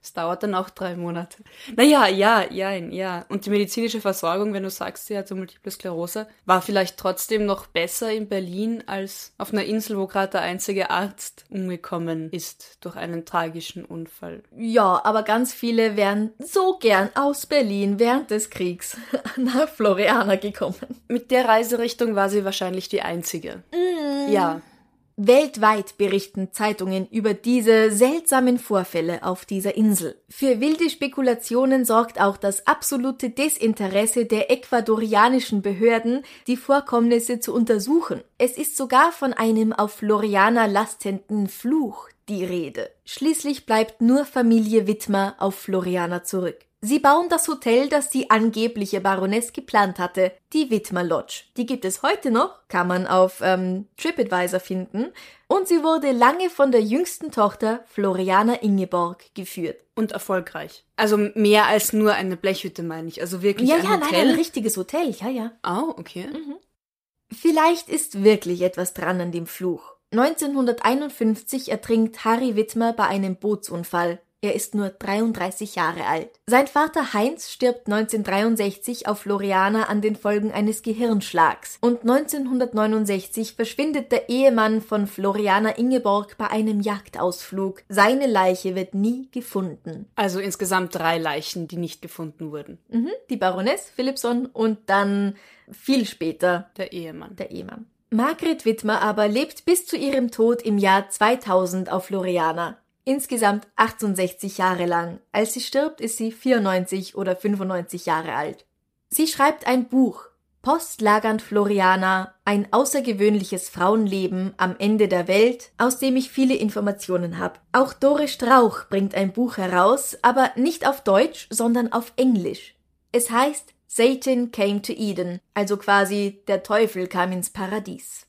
Es dauert dann auch drei Monate. Naja, ja, ja, ja. Und die medizinische Versorgung, wenn du sagst, sie hat so Multiple Sklerose, war vielleicht trotzdem noch besser in Berlin als auf einer Insel, wo gerade der einzige Arzt umgekommen ist durch einen tragischen Unfall. Ja, aber ganz viele wären so gern aus Berlin während des Kriegs nach Floriana gekommen. Mit der Reiserichtung war sie wahrscheinlich die einzige. Mm. Ja. Weltweit berichten Zeitungen über diese seltsamen Vorfälle auf dieser Insel. Für wilde Spekulationen sorgt auch das absolute Desinteresse der ecuadorianischen Behörden, die Vorkommnisse zu untersuchen. Es ist sogar von einem auf Floriana lastenden Fluch die Rede. Schließlich bleibt nur Familie Wittmer auf Floriana zurück. Sie bauen das Hotel, das die angebliche Baroness geplant hatte, die Wittmer Lodge. Die gibt es heute noch, kann man auf ähm, TripAdvisor finden, und sie wurde lange von der jüngsten Tochter Floriana Ingeborg geführt. Und erfolgreich. Also mehr als nur eine Blechhütte, meine ich. Also wirklich ja, ein ja, Hotel. Ja, nein, ein richtiges Hotel, ja, ja. Oh, okay. Mhm. Vielleicht ist wirklich etwas dran an dem Fluch. 1951 ertrinkt Harry Wittmer bei einem Bootsunfall. Er ist nur 33 Jahre alt. Sein Vater Heinz stirbt 1963 auf Floriana an den Folgen eines Gehirnschlags und 1969 verschwindet der Ehemann von Floriana Ingeborg bei einem Jagdausflug. Seine Leiche wird nie gefunden. Also insgesamt drei Leichen, die nicht gefunden wurden. Mhm, die Baroness Philipson und dann viel später der Ehemann. Der Ehemann. Margret Wittmer aber lebt bis zu ihrem Tod im Jahr 2000 auf Floriana. Insgesamt 68 Jahre lang. Als sie stirbt, ist sie 94 oder 95 Jahre alt. Sie schreibt ein Buch, Postlagernd Floriana, ein außergewöhnliches Frauenleben am Ende der Welt, aus dem ich viele Informationen habe. Auch Dore Strauch bringt ein Buch heraus, aber nicht auf Deutsch, sondern auf Englisch. Es heißt Satan came to Eden, also quasi der Teufel kam ins Paradies.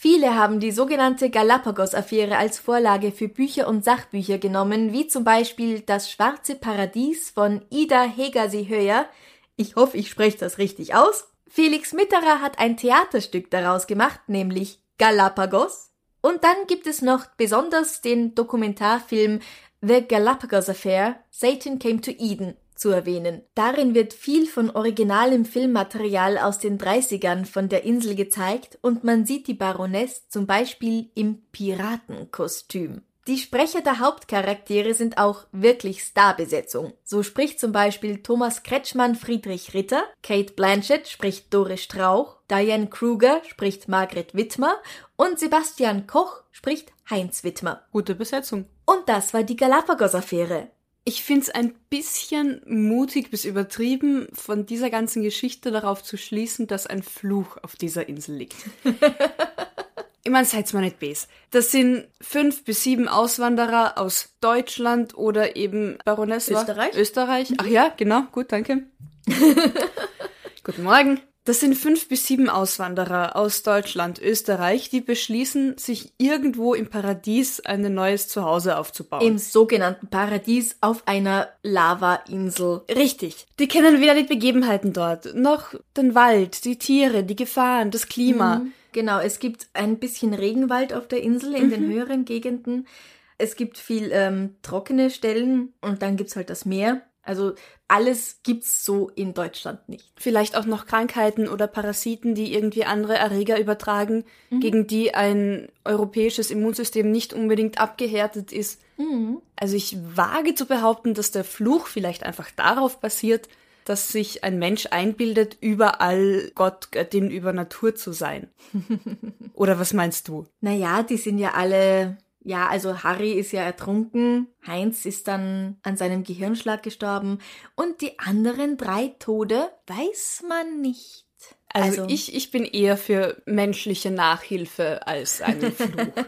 Viele haben die sogenannte Galapagos-Affäre als Vorlage für Bücher und Sachbücher genommen, wie zum Beispiel Das schwarze Paradies von Ida Hegersee-Höyer. Ich hoffe, ich spreche das richtig aus. Felix Mitterer hat ein Theaterstück daraus gemacht, nämlich Galapagos. Und dann gibt es noch besonders den Dokumentarfilm The Galapagos Affair, Satan Came to Eden zu erwähnen. Darin wird viel von originalem Filmmaterial aus den 30ern von der Insel gezeigt und man sieht die Baroness zum Beispiel im Piratenkostüm. Die Sprecher der Hauptcharaktere sind auch wirklich Starbesetzung. So spricht zum Beispiel Thomas Kretschmann Friedrich Ritter, Kate Blanchett spricht Doris Strauch, Diane Kruger spricht Margret Wittmer und Sebastian Koch spricht Heinz Wittmer. Gute Besetzung. Und das war die Galapagos-Affäre. Ich finde es ein bisschen mutig bis übertrieben, von dieser ganzen Geschichte darauf zu schließen, dass ein Fluch auf dieser Insel liegt. ich meine, seid's mal nicht bes. Das sind fünf bis sieben Auswanderer aus Deutschland oder eben Baroness Österreich. Österreich. Ach ja, genau, gut, danke. Guten Morgen. Das sind fünf bis sieben Auswanderer aus Deutschland, Österreich, die beschließen, sich irgendwo im Paradies ein neues Zuhause aufzubauen. Im sogenannten Paradies auf einer Lavainsel. Richtig. Die kennen weder die Begebenheiten dort, noch den Wald, die Tiere, die Gefahren, das Klima. Mhm, genau, es gibt ein bisschen Regenwald auf der Insel in mhm. den höheren Gegenden. Es gibt viel ähm, trockene Stellen und dann gibt's halt das Meer. Also alles gibt's so in Deutschland nicht. Vielleicht auch noch Krankheiten oder Parasiten, die irgendwie andere Erreger übertragen, mhm. gegen die ein europäisches Immunsystem nicht unbedingt abgehärtet ist. Mhm. Also ich wage zu behaupten, dass der Fluch vielleicht einfach darauf basiert, dass sich ein Mensch einbildet, überall Gott, Göttin über Natur zu sein. Oder was meinst du? Naja, die sind ja alle ja, also Harry ist ja ertrunken, Heinz ist dann an seinem Gehirnschlag gestorben und die anderen drei Tode weiß man nicht. Also, also ich, ich bin eher für menschliche Nachhilfe als einen Fluch.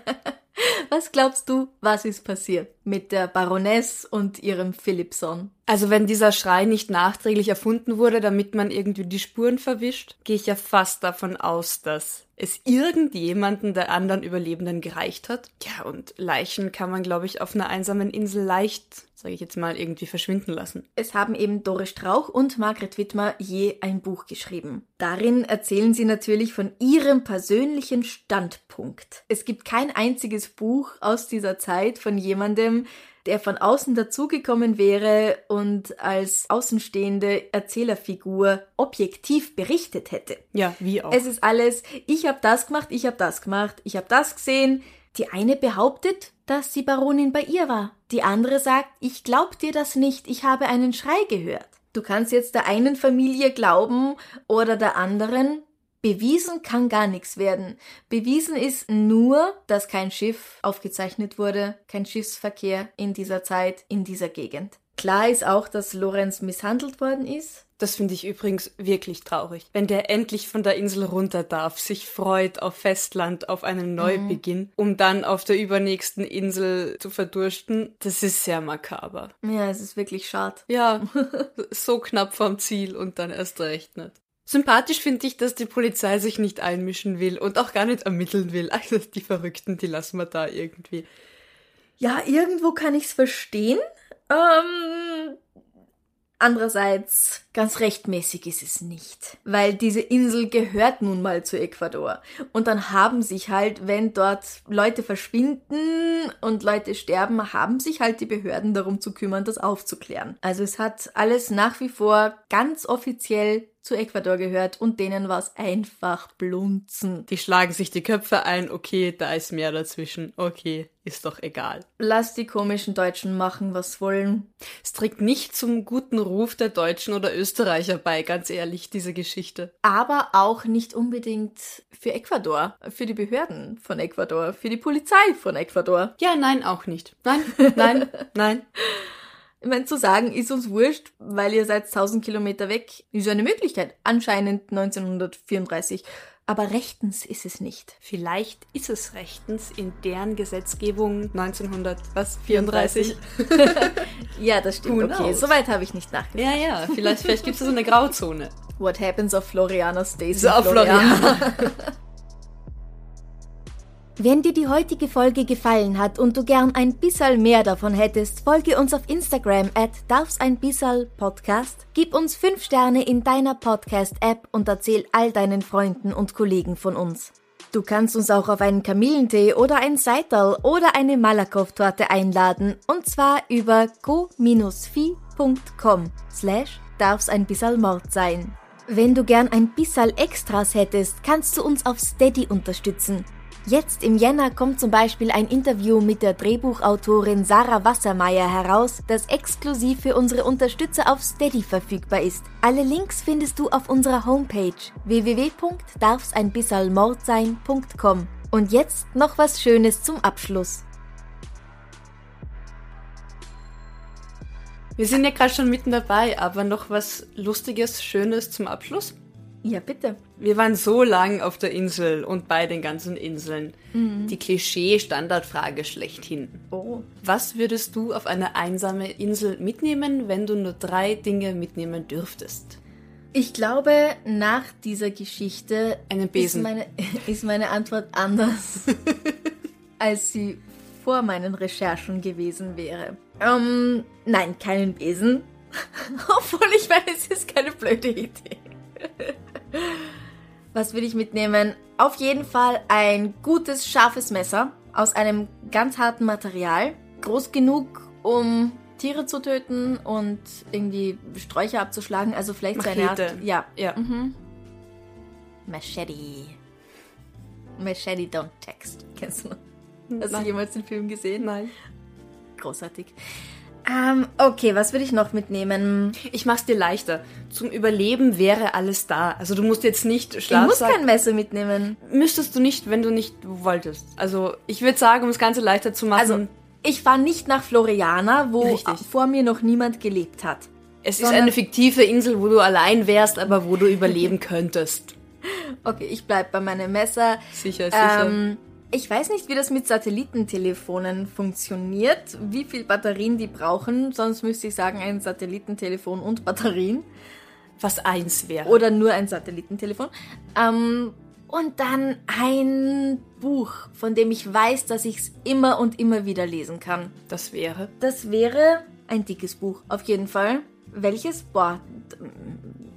Was glaubst du, was ist passiert mit der Baroness und ihrem Philipson? Also wenn dieser Schrei nicht nachträglich erfunden wurde, damit man irgendwie die Spuren verwischt, gehe ich ja fast davon aus, dass es irgendjemanden der anderen Überlebenden gereicht hat. Ja, und Leichen kann man, glaube ich, auf einer einsamen Insel leicht, sage ich jetzt mal, irgendwie verschwinden lassen. Es haben eben Doris Strauch und Margret Wittmer je ein Buch geschrieben. Darin erzählen sie natürlich von ihrem persönlichen Standpunkt. Es gibt kein einziges Buch aus dieser Zeit von jemandem, der von außen dazugekommen wäre und als außenstehende Erzählerfigur objektiv berichtet hätte. Ja, wie auch. Es ist alles, ich habe das gemacht, ich habe das gemacht, ich habe das gesehen. Die eine behauptet, dass die Baronin bei ihr war. Die andere sagt, ich glaub dir das nicht, ich habe einen Schrei gehört. Du kannst jetzt der einen Familie glauben oder der anderen. Bewiesen kann gar nichts werden. Bewiesen ist nur, dass kein Schiff aufgezeichnet wurde, kein Schiffsverkehr in dieser Zeit, in dieser Gegend. Klar ist auch, dass Lorenz misshandelt worden ist. Das finde ich übrigens wirklich traurig. Wenn der endlich von der Insel runter darf, sich freut auf Festland, auf einen Neubeginn, mhm. um dann auf der übernächsten Insel zu verdursten, das ist sehr makaber. Ja, es ist wirklich schade. Ja, so knapp vom Ziel und dann erst recht nicht. Sympathisch finde ich, dass die Polizei sich nicht einmischen will und auch gar nicht ermitteln will. Also die Verrückten, die lassen wir da irgendwie. Ja, irgendwo kann ich's verstehen. Ähm, Andererseits, ganz rechtmäßig ist es nicht, weil diese Insel gehört nun mal zu Ecuador. Und dann haben sich halt, wenn dort Leute verschwinden und Leute sterben, haben sich halt die Behörden darum zu kümmern, das aufzuklären. Also es hat alles nach wie vor ganz offiziell zu Ecuador gehört und denen war es einfach blunzen. Die schlagen sich die Köpfe ein, okay, da ist mehr dazwischen, okay, ist doch egal. Lass die komischen Deutschen machen, was wollen. Es trägt nicht zum guten Ruf der Deutschen oder Österreicher bei, ganz ehrlich, diese Geschichte. Aber auch nicht unbedingt für Ecuador, für die Behörden von Ecuador, für die Polizei von Ecuador. Ja, nein, auch nicht. Nein, nein, nein. Ich meine, zu sagen, ist uns wurscht, weil ihr seid 1000 Kilometer weg, ist eine Möglichkeit. Anscheinend 1934. Aber rechtens ist es nicht. Vielleicht ist es rechtens in deren Gesetzgebung 1934. ja, das stimmt. Who okay, soweit habe ich nicht nachgedacht. Ja, ja, vielleicht, vielleicht gibt es so eine Grauzone. What happens auf Floriana Stays so auf Floriana. Wenn dir die heutige Folge gefallen hat und du gern ein bisschen mehr davon hättest, folge uns auf Instagram at darfs ein bissal Podcast, gib uns 5 Sterne in deiner Podcast-App und erzähl all deinen Freunden und Kollegen von uns. Du kannst uns auch auf einen Kamillentee oder ein Seital oder eine Malakoff-Torte einladen und zwar über go-fi.com slash darf's ein bisschen Mord sein. Wenn du gern ein bisschen Extras hättest, kannst du uns auf Steady unterstützen. Jetzt im Jänner kommt zum Beispiel ein Interview mit der Drehbuchautorin Sarah Wassermeier heraus, das exklusiv für unsere Unterstützer auf Steady verfügbar ist. Alle Links findest du auf unserer Homepage www.darfseinbissalmordsein.com. Und jetzt noch was Schönes zum Abschluss. Wir sind ja gerade schon mitten dabei, aber noch was Lustiges, Schönes zum Abschluss? Ja, bitte. Wir waren so lang auf der Insel und bei den ganzen Inseln. Mhm. Die Klischee-Standardfrage schlechthin. Oh. Was würdest du auf eine einsame Insel mitnehmen, wenn du nur drei Dinge mitnehmen dürftest? Ich glaube, nach dieser Geschichte. Ist, meine, ist meine Antwort anders, als sie vor meinen Recherchen gewesen wäre. Ähm, nein, keinen Besen. Obwohl ich meine, es ist keine blöde Idee. Was will ich mitnehmen? Auf jeden Fall ein gutes, scharfes Messer aus einem ganz harten Material. Groß genug, um Tiere zu töten und irgendwie Sträucher abzuschlagen. Also vielleicht Machete. seine Art. Ja. ja. Mhm. Machete. Machete Don't Text. Kennst du? Hast Nein. du jemals den Film gesehen? Nein. Großartig. Ähm, okay, was würde ich noch mitnehmen? Ich mach's dir leichter. Zum Überleben wäre alles da. Also du musst jetzt nicht schlafen. Ich muss kein Messer mitnehmen. Müsstest du nicht, wenn du nicht wolltest. Also ich würde sagen, um das Ganze leichter zu machen. Also ich fahre nicht nach Floriana, wo Richtig. vor mir noch niemand gelebt hat. Es ist eine fiktive Insel, wo du allein wärst, aber wo du überleben könntest. Okay, ich bleib bei meinem Messer. Sicher, sicher. Ähm, ich weiß nicht, wie das mit Satellitentelefonen funktioniert, wie viel Batterien die brauchen, sonst müsste ich sagen ein Satellitentelefon und Batterien. Was eins wäre. Oder nur ein Satellitentelefon. Ähm, und dann ein Buch, von dem ich weiß, dass ich es immer und immer wieder lesen kann. Das wäre? Das wäre ein dickes Buch, auf jeden Fall. Welches? Boah,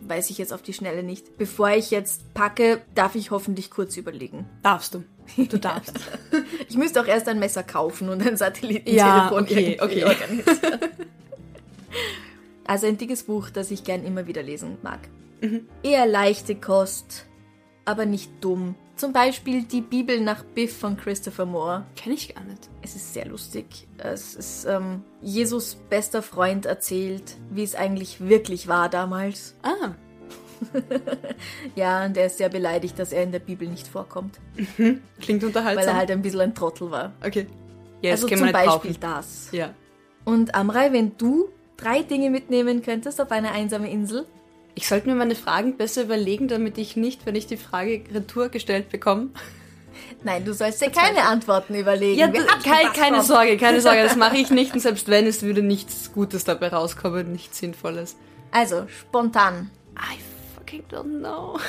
weiß ich jetzt auf die Schnelle nicht. Bevor ich jetzt packe, darf ich hoffentlich kurz überlegen. Darfst du. Du darfst. Ich müsste auch erst ein Messer kaufen und ein Satellitentelefon Ja, okay, okay. organisieren. Also ein dickes Buch, das ich gern immer wieder lesen mag. Mhm. Eher leichte Kost, aber nicht dumm. Zum Beispiel die Bibel nach Biff von Christopher Moore. Kenn ich gar nicht. Es ist sehr lustig. Es ist ähm, Jesus bester Freund erzählt, wie es eigentlich wirklich war damals. Ah, Ja, und er ist sehr beleidigt, dass er in der Bibel nicht vorkommt, klingt unterhaltsam. weil er halt ein bisschen ein Trottel war. okay. Ja, das also zum Beispiel brauchen. das. Ja. Und Amrei, wenn du drei Dinge mitnehmen könntest auf eine einsame Insel, Ich sollte mir meine Fragen besser überlegen, damit ich nicht, wenn ich die Frage retour gestellt bekomme. Nein, du sollst dir keine Antworten überlegen. Ja, keine drauf. Sorge, keine Sorge, das mache ich nicht. Und selbst wenn, es würde nichts Gutes dabei rauskommen, nichts Sinnvolles. Also, spontan. I fucking don't know.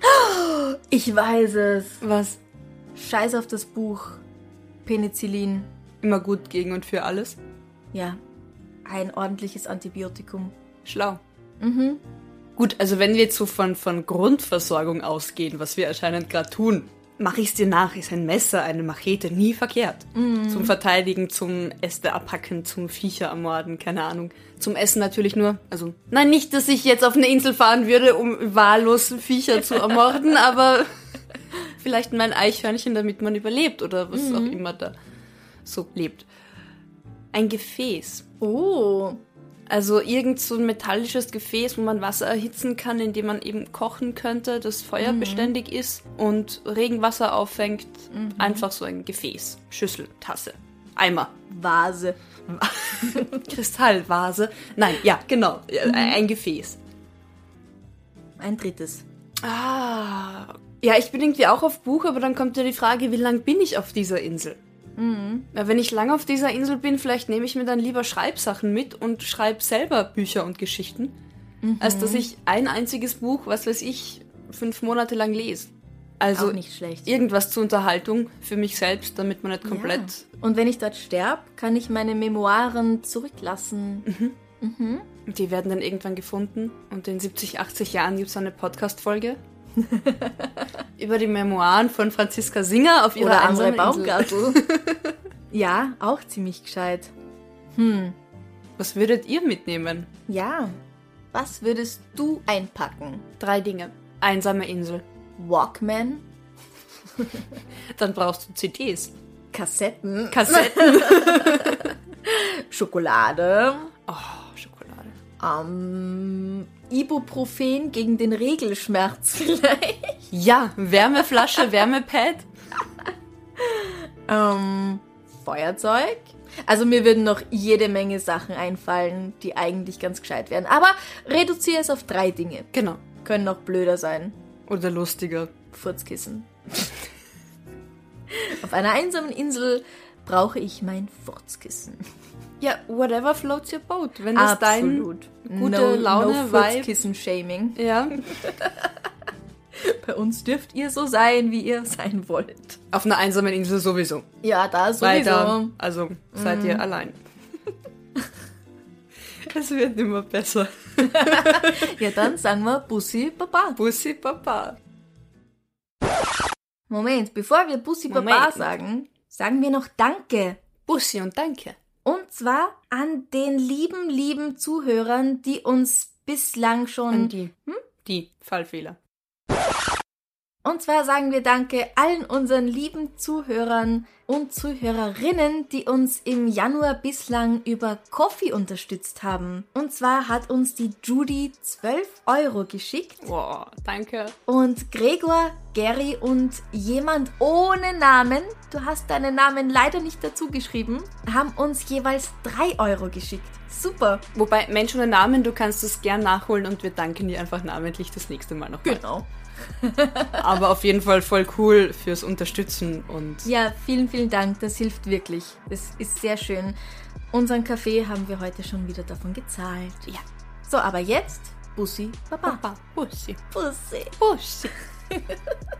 Ich weiß es. Was? Scheiß auf das Buch. Penicillin. Immer gut gegen und für alles? Ja, ein ordentliches Antibiotikum. Schlau. Mhm. Gut, also wenn wir jetzt so von, von Grundversorgung ausgehen, was wir anscheinend gerade tun, mache ich es dir nach, ist ein Messer, eine Machete nie verkehrt. Zum Verteidigen, zum Äste abhacken, zum Viecher ermorden, keine Ahnung. Zum Essen natürlich nur. Also, nein, nicht, dass ich jetzt auf eine Insel fahren würde, um wahllos Viecher zu ermorden, aber vielleicht mein Eichhörnchen, damit man überlebt oder was auch immer da so lebt. Ein Gefäß. Oh, Also irgend so ein metallisches Gefäß, wo man Wasser erhitzen kann, in dem man eben kochen könnte, das feuerbeständig ist und Regenwasser auffängt. Einfach so ein Gefäß. Schüssel, Tasse, Eimer, Vase. Kristallvase. Nein, ja, genau. Ja, Ein Gefäß. Ein drittes. Ah. Ja, ich bin irgendwie auch auf Buch, aber dann kommt ja die Frage, wie lang bin ich auf dieser Insel? Ja, wenn ich lang auf dieser Insel bin, vielleicht nehme ich mir dann lieber Schreibsachen mit und schreibe selber Bücher und Geschichten, als dass ich ein einziges Buch, was weiß ich, fünf Monate lang lese. Also Auch nicht schlecht. irgendwas zur Unterhaltung für mich selbst, damit man nicht komplett. Ja. Und wenn ich dort sterbe, kann ich meine Memoiren zurücklassen. Die werden dann irgendwann gefunden und in 70, 80 Jahren gibt es eine Podcast-Folge. über die Memoiren von Franziska Singer auf ihrer Oder Insel. Baumgartel. ja, auch ziemlich gescheit. Was würdet ihr mitnehmen? Ja. Was würdest du einpacken? Drei Dinge. Einsame Insel. Walkman, Dann brauchst du CDs. Kassetten, Kassetten. Schokolade, oh, Schokolade. ähm, Ibuprofen gegen den Regelschmerz vielleicht. Ja, Wärmeflasche, Wärmepad. Ähm, Feuerzeug. Also mir würden noch jede Menge Sachen einfallen, die eigentlich ganz gescheit wären. Aber reduziere es auf drei Dinge. Genau. Können noch blöder sein. Oder lustiger. Furzkissen. auf einer einsamen Insel brauche ich mein Furzkissen. Ja, whatever floats your boat. Wenn das Absolut. dein gute Laune, no Vibe. Furzkissen-Shaming. Ja. Bei uns dürft ihr so sein, wie ihr sein wollt. Auf einer einsamen Insel sowieso. Ja, da sowieso. Weiter. Also seid ihr allein. Es wird immer besser. Ja, dann sagen wir Bussi Baba. Bussi Papa. Moment, bevor wir Bussi Baba Moment. sagen, sagen wir noch Danke. Bussi und danke. Und zwar an den lieben, lieben Zuhörern, die uns bislang schon. An die. Die Fallfehler. Und zwar sagen wir Danke allen unseren lieben Zuhörern und Zuhörerinnen, die uns im Januar bislang über Coffee unterstützt haben. Und zwar hat uns die Judy 12 Euro geschickt Boah, danke. und Gregor, Gary und jemand ohne Namen, du hast deinen Namen leider nicht dazu geschrieben, haben uns jeweils 3 Euro geschickt. Super. Wobei, Mensch ohne Namen, du kannst es gern nachholen und wir danken dir einfach namentlich das nächste Mal noch. Genau. Aber auf jeden Fall voll cool fürs Unterstützen und Ja, vielen, vielen Dank. Das hilft wirklich. Das ist sehr schön. Unseren Kaffee haben wir heute schon wieder davon gezahlt. ja. So, aber jetzt Bussi Baba. Papa, Bussi, Bussi. Bussi.